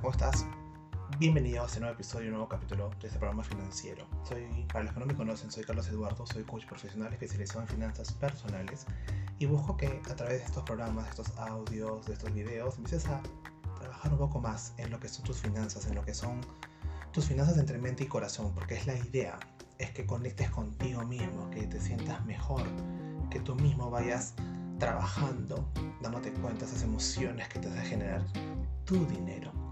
¿Cómo estás? Bienvenido a este nuevo episodio, un nuevo capítulo de este programa financiero. Soy, para los que no me conocen, soy Carlos Eduardo, soy coach profesional especializado en finanzas personales y busco que a través de estos programas, de estos audios, de estos videos, empieces a trabajar un poco más en lo que son tus finanzas, en lo que son tus finanzas entre mente y corazón, porque es la idea, es que conectes contigo mismo, que te sientas mejor, que tú mismo vayas trabajando, dándote cuenta de esas emociones que te hace generar tu dinero.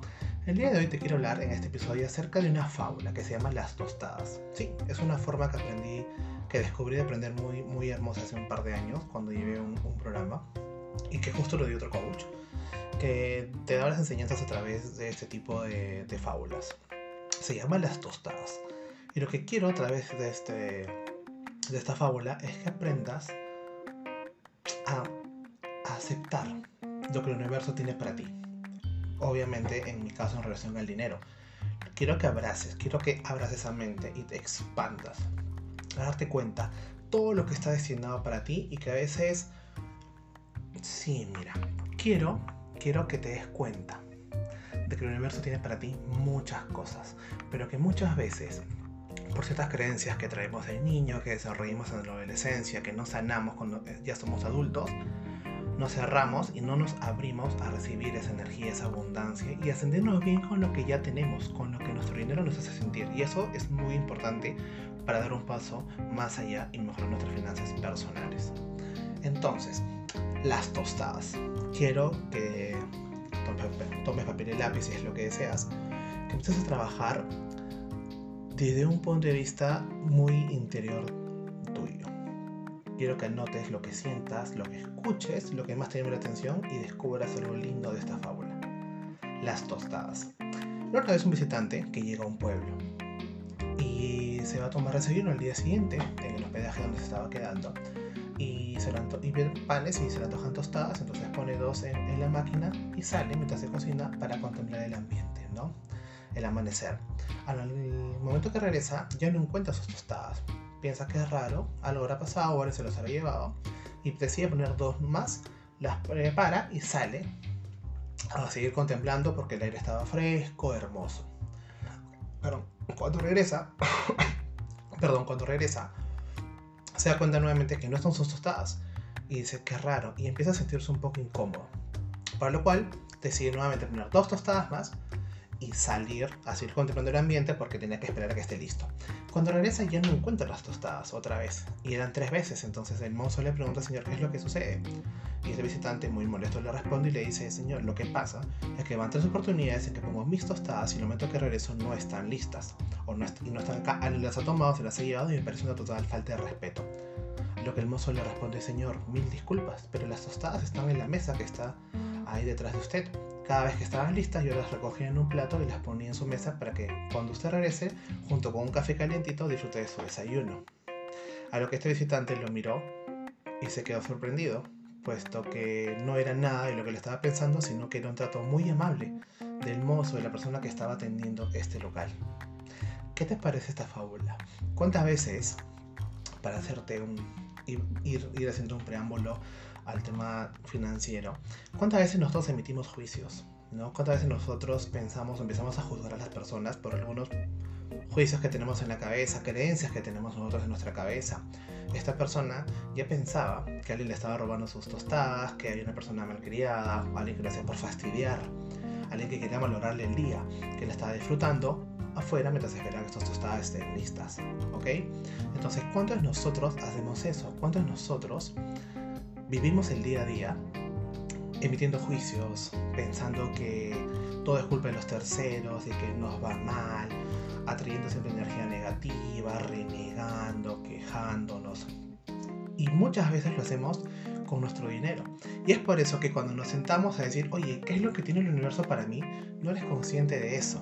El día de hoy te quiero hablar en este episodio acerca de una fábula que se llama Las Tostadas. Sí, es una forma que aprendí, que descubrí de aprender muy, muy hermosa hace un par de años cuando llevé un, programa y que justo lo dio otro coach que te da las enseñanzas a través de este tipo de, fábulas. Se llama Las Tostadas. Y lo que quiero a través de, este, de esta fábula es que aprendas a, aceptar lo que el universo tiene para ti. Obviamente, en mi caso, en relación al dinero. Quiero que abraces, quiero que abras esa mente y te expandas. A darte cuenta todo lo que está destinado para ti y que a veces, sí, mira, quiero, quiero que te des cuenta de que el universo tiene para ti muchas cosas, pero que muchas veces por ciertas creencias que traemos de niño, que desarrollamos en la adolescencia, que no sanamos cuando ya somos adultos, nos cerramos y no nos abrimos a recibir esa energía, esa abundancia y a sentirnos bien con lo que ya tenemos, con lo que nuestro dinero nos hace sentir. Y eso es muy importante para dar un paso más allá y mejorar nuestras finanzas personales. Entonces, las tostadas. Quiero que tomes, papel y lápiz si es lo que deseas, que empieces a trabajar desde un punto de vista muy interior tuyo. Quiero que anotes lo que sientas, lo que escuches, lo que más te llame la atención y descubras algo lindo de esta fábula. Las tostadas. La otra vez un visitante que llega a un pueblo y se va a tomar desayuno al día siguiente en el hospedaje donde se estaba quedando y se y ve panes y se le antojan tostadas, entonces pone dos en, en, la máquina y sale mientras se cocina para contemplar el ambiente, ¿no? El amanecer. Al momento que regresa, ya no encuentra sus tostadas. Piensa que es raro, algo habrá pasado, ahora se los habrá llevado. Y decide poner dos más, las prepara y sale a seguir contemplando porque el aire estaba fresco, hermoso. Pero cuando regresa, perdón, cuando regresa, se da cuenta nuevamente que no están sus tostadas. Y dice, qué raro. Y empieza a sentirse un poco incómodo. Para lo cual decide nuevamente poner dos tostadas más y salir a seguir contemplando el ambiente porque tenía que esperar a que esté listo. Cuando regresa ya no encuentra las tostadas otra vez y eran tres veces, entonces el mozo le pregunta al señor qué es lo que sucede y el visitante muy molesto le responde y le dice, señor, lo que pasa es que van tres oportunidades en que pongo mis tostadas y en el momento que regreso no están listas o no, y no están acá, las ha tomado, se las ha llevado y me parece una total falta de respeto. Lo que el mozo le responde, señor, mil disculpas, pero las tostadas están en la mesa que está ahí detrás de usted. Cada vez que estaban listas, yo las recogía en un plato y las ponía en su mesa para que cuando usted regrese, junto con un café calientito, disfrute de su desayuno. A lo que este visitante lo miró y se quedó sorprendido, puesto que no era nada de lo que le estaba pensando, sino que era un trato muy amable del mozo, de la persona que estaba atendiendo este local. ¿Qué te parece esta fábula? ¿Cuántas veces, para hacerte un, ir, ir haciendo un preámbulo al tema financiero, ¿cuántas veces nosotros emitimos juicios? ¿no? ¿Cuántas veces nosotros pensamos, empezamos a juzgar a las personas por algunos juicios que tenemos en la cabeza, creencias que tenemos nosotros en nuestra cabeza? Esta persona ya pensaba que alguien le estaba robando sus tostadas, que había una persona malcriada, alguien que lo hacía por fastidiar, alguien que quería valorarle el día, que le estaba disfrutando afuera mientras esperaba que estas tostadas estén listas. ¿Ok? Entonces, ¿cuántos de nosotros hacemos eso? ¿Cuántos de nosotros vivimos el día a día emitiendo juicios, pensando que todo es culpa de los terceros, de que nos va mal, atrayendo siempre energía negativa, renegando, quejándonos. Y muchas veces lo hacemos con nuestro dinero. Y es por eso que cuando nos sentamos a decir, oye, ¿qué es lo que tiene el universo para mí? No eres consciente de eso.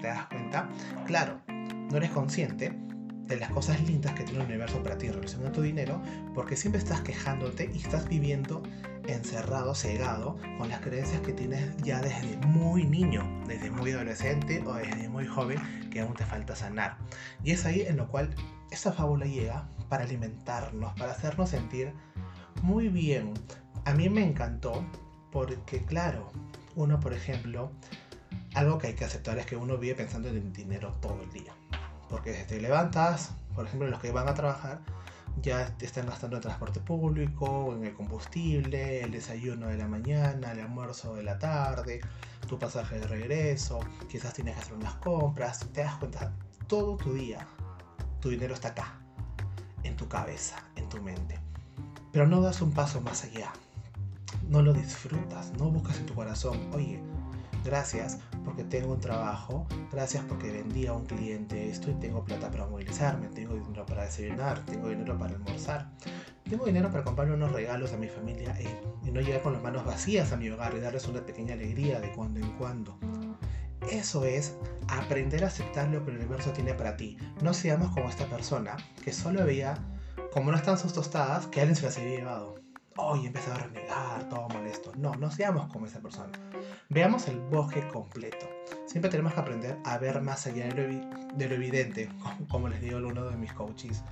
¿Te das cuenta? Claro, no eres consciente de las cosas lindas que tiene el universo para ti en relación a tu dinero, porque siempre estás quejándote y estás viviendo encerrado, cegado, con las creencias que tienes ya desde muy niño, desde muy adolescente o desde muy joven, que aún te falta sanar. Y es ahí en lo cual esta fábula llega para alimentarnos, para hacernos sentir muy bien. A mí me encantó porque, claro, uno, por ejemplo, algo que hay que aceptar es que uno vive pensando en dinero todo el día. Porque desde te levantas, por ejemplo, los que van a trabajar, ya están gastando en transporte público, en el combustible, el desayuno de la mañana, el almuerzo de la tarde, tu pasaje de regreso, quizás tienes que hacer unas compras, te das cuenta, todo tu día, tu dinero está acá, en tu cabeza, en tu mente. Pero no das un paso más allá, no lo disfrutas, no buscas en tu corazón, oye, gracias porque tengo un trabajo, gracias porque vendí a un cliente esto y tengo plata para movilizarme, tengo dinero para desayunar, tengo dinero para almorzar, tengo dinero para comprarle unos regalos a mi familia y no llegar con las manos vacías a mi hogar y darles una pequeña alegría de cuando en cuando. Eso es aprender a aceptar lo que el universo tiene para ti. No seamos como esta persona que solo veía, como no están sus tostadas, que alguien se las había llevado. Hoy empezó a renegar, todo molesto. No, no seamos como esa persona. Veamos el bosque completo. Siempre tenemos que aprender a ver más allá de lo, evidente, como les digo uno de mis coaches,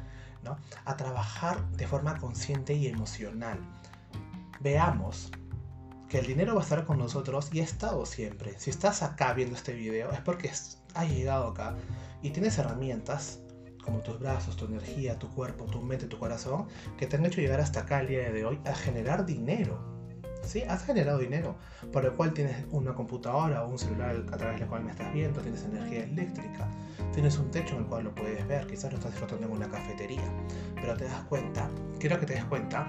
¿no? A trabajar de forma consciente y emocional. Veamos que el dinero va a estar con nosotros y ha estado siempre. Si estás acá viendo este video es porque has llegado acá y tienes herramientas como tus brazos, tu energía, tu cuerpo, tu mente, tu corazón, que te han hecho llegar hasta acá el día de hoy a generar dinero. Sí, has generado dinero, por el cual tienes una computadora o un celular a través del cual me estás viendo, tienes energía eléctrica, tienes un techo en el cual lo puedes ver, quizás lo estás disfrutando en una cafetería, pero te das cuenta, quiero que te des cuenta,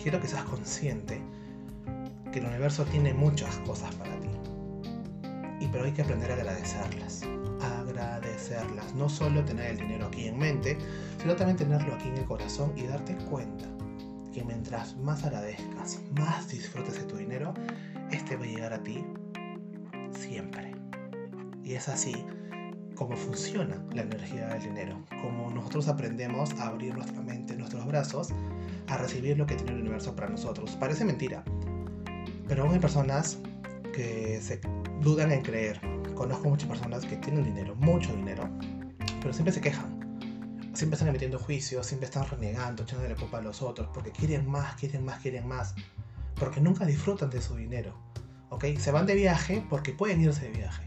quiero que seas consciente que el universo tiene muchas cosas para ti. Y pero hay que aprender a agradecerlas. Agradecerlas. No solo tener el dinero aquí en mente, sino también tenerlo aquí en el corazón y darte cuenta que mientras más agradezcas, más disfrutes de tu dinero, este va a llegar a ti siempre. Y es así como funciona la energía del dinero, como nosotros aprendemos a abrir nuestra mente, nuestros brazos, a recibir lo que tiene el universo para nosotros. Parece mentira, pero aún hay personas que se dudan en creer. Conozco muchas personas que tienen dinero, mucho dinero, pero siempre se quejan. Siempre están emitiendo juicios, siempre están renegando, echándole la culpa a los otros, porque quieren más, quieren más, quieren más. Porque nunca disfrutan de su dinero. ¿Ok? Se van de viaje porque pueden irse de viaje.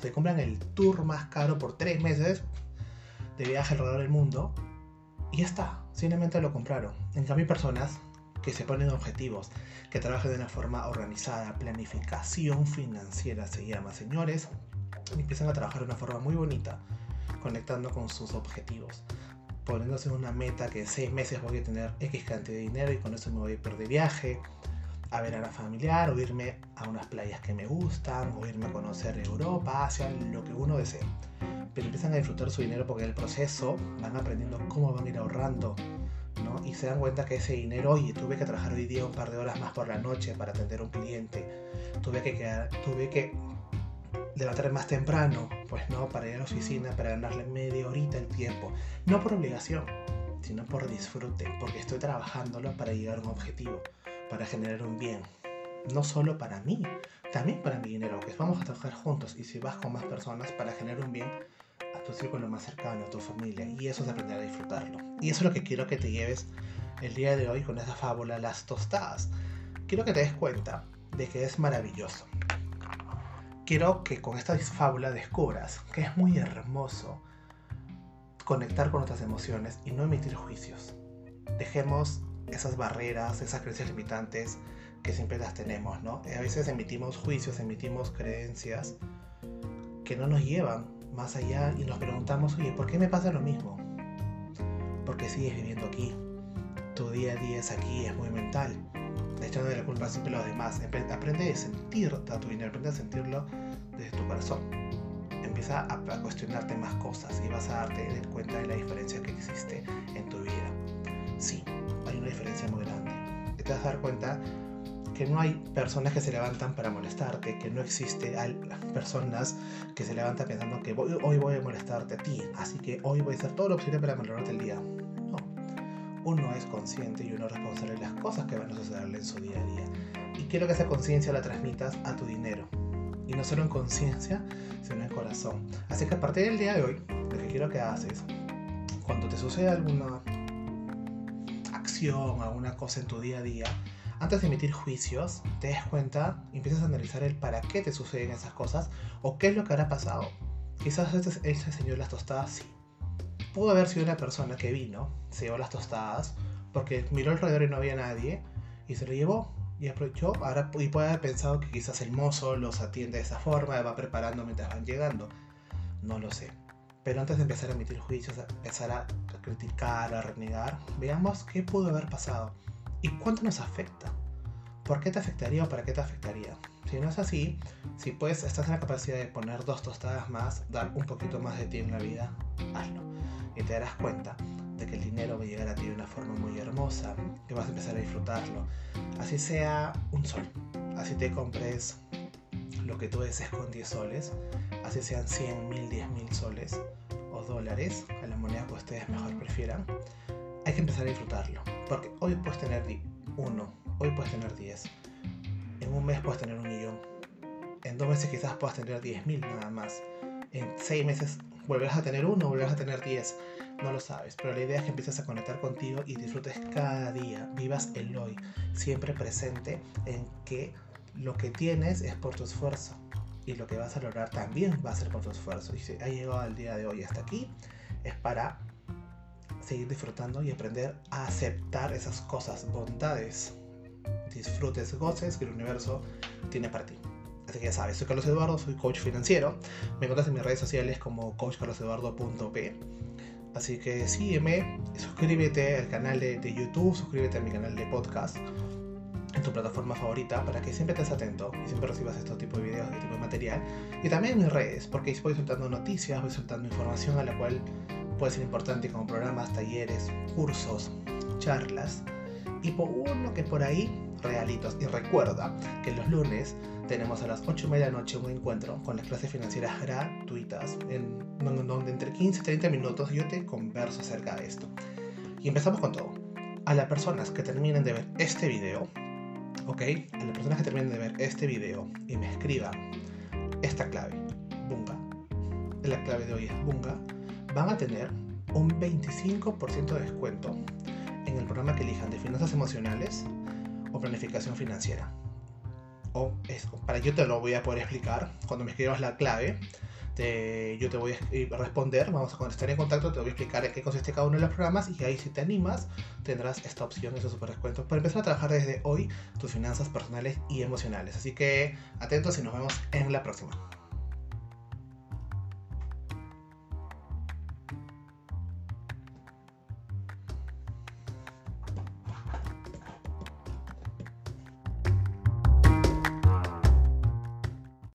Se compran el tour más caro por tres meses de viaje alrededor del mundo y ya está. Simplemente lo compraron. En cambio, hay personas que se ponen objetivos, que trabajen de una forma organizada, planificación financiera se llama, señores, y empiezan a trabajar de una forma muy bonita, conectando con sus objetivos, poniéndose una meta que en seis meses voy a tener X cantidad de dinero y con eso me voy a ir de viaje, a ver a la familiar, o irme a unas playas que me gustan, o irme a conocer Europa, Asia, lo que uno desee. Pero empiezan a disfrutar su dinero porque en el proceso van aprendiendo cómo van a ir ahorrando, y se dan cuenta que ese dinero, oye, tuve que trabajar hoy día un par de horas más por la noche para atender a un cliente, tuve que, quedar, tuve que levantarme más temprano, pues no, para ir a la oficina, para ganarle media horita el tiempo, no por obligación, sino por disfrute, porque estoy trabajándolo para llegar a un objetivo, para generar un bien, no solo para mí, también para mi dinero, que vamos a trabajar juntos y si vas con más personas para generar un bien, tu círculo más cercano, a tu familia, y eso es aprender a disfrutarlo. Y eso es lo que quiero que te lleves el día de hoy con esa fábula, las tostadas. Quiero que te des cuenta de que es maravilloso. Quiero que con esta fábula descubras que es muy hermoso conectar con otras emociones y no emitir juicios. Dejemos esas barreras, esas creencias limitantes que siempre las tenemos, ¿no? A veces emitimos juicios, emitimos creencias que no nos llevan más allá y nos preguntamos, oye, ¿por qué me pasa lo mismo? Porque sigues viviendo aquí. Tu día a día es aquí, es muy mental. Echando de la culpa siempre a los demás. Aprende a sentir dinero, aprende a sentirlo desde tu corazón. Empieza a, a cuestionarte más cosas y vas a darte cuenta de la diferencia que existe en tu vida. Sí, hay una diferencia muy grande. Te vas a dar cuenta que no hay personas que se levantan para molestarte, que no existe hay personas que se levantan pensando que hoy voy a molestarte a ti, así que hoy voy a hacer todo lo posible para mejorarte el día. No, uno es consciente y uno es responsable de las cosas que van a sucederle en su día a día. Y quiero que esa conciencia la transmitas a tu dinero. Y no solo en conciencia, sino en corazón. Así que a partir del día de hoy, lo que quiero que haces, cuando te suceda alguna acción, alguna cosa en tu día a día, antes de emitir juicios, te des cuenta empiezas a analizar el para qué te suceden esas cosas o qué es lo que habrá pasado. Quizás este, ese señor las tostadas sí. Pudo haber sido una persona que vino, se llevó las tostadas, porque miró alrededor y no había nadie, y se lo llevó y aprovechó. Ahora, y puede haber pensado que quizás el mozo los atiende de esa forma, va preparando mientras van llegando. No lo sé. Pero antes de empezar a emitir juicios, empezar a criticar, a renegar, veamos qué pudo haber pasado y cuánto nos afecta. ¿Por qué te afectaría o para qué te afectaría? Si no es así, si pues estás en la capacidad de poner dos tostadas más, dar un poquito más de ti en la vida, hazlo. Y te darás cuenta de que el dinero va a llegar a ti de una forma muy hermosa, que vas a empezar a disfrutarlo. Así sea un sol, así te compres lo que tú desees con 10 soles, así sean 100, 1000, 10 mil soles o dólares, a la moneda que ustedes mejor prefieran, hay que empezar a disfrutarlo. Porque hoy puedes tener uno, hoy puedes tener 10, en un mes puedes tener un en dos meses quizás puedas tener 10 mil nada más, en seis meses volverás a tener uno, volverás a tener 10, no lo sabes, pero la idea es que empieces a conectar contigo y disfrutes cada día, vivas el hoy, siempre presente en que lo que tienes es por tu esfuerzo y lo que vas a lograr también va a ser por tu esfuerzo. Y si ha llegado al día de hoy hasta aquí, es para seguir disfrutando y aprender a aceptar esas cosas, bondades, disfrutes, goces que el universo tiene para ti. Ya sabes, soy Carlos Eduardo, soy coach financiero. Me encuentras en mis redes sociales como coachcarloseduardo.p. Así que sígueme, suscríbete al canal de, de YouTube, suscríbete a mi canal de podcast en tu plataforma favorita para que siempre estés atento y siempre recibas este tipo de videos, este tipo de material. Y también en mis redes, porque voy soltando noticias, voy soltando información a la cual puede ser importante como programas, talleres, cursos, charlas. Y por uno que por ahí, realitos. Y recuerda que los lunes tenemos a las 8 de la noche un encuentro con las clases financieras gratuitas, en donde entre 15 y 30 minutos yo te converso acerca de esto. Y empezamos con todo. A las personas que terminen de ver este video, ¿ok? A las personas que terminen de ver este video y me escriban esta clave, Bunga, la clave de hoy es Bunga, van a tener un 25% de descuento en el programa que elijan de finanzas emocionales o planificación financiera. O para yo te lo voy a poder explicar cuando me escribas la clave. yo te voy a responder, vamos a estar en contacto, te voy a explicar en qué consiste cada uno de los programas y ahí si te animas tendrás esta opción, esos super descuentos, para empezar a trabajar desde hoy tus finanzas personales y emocionales. Así que atentos y nos vemos en la próxima.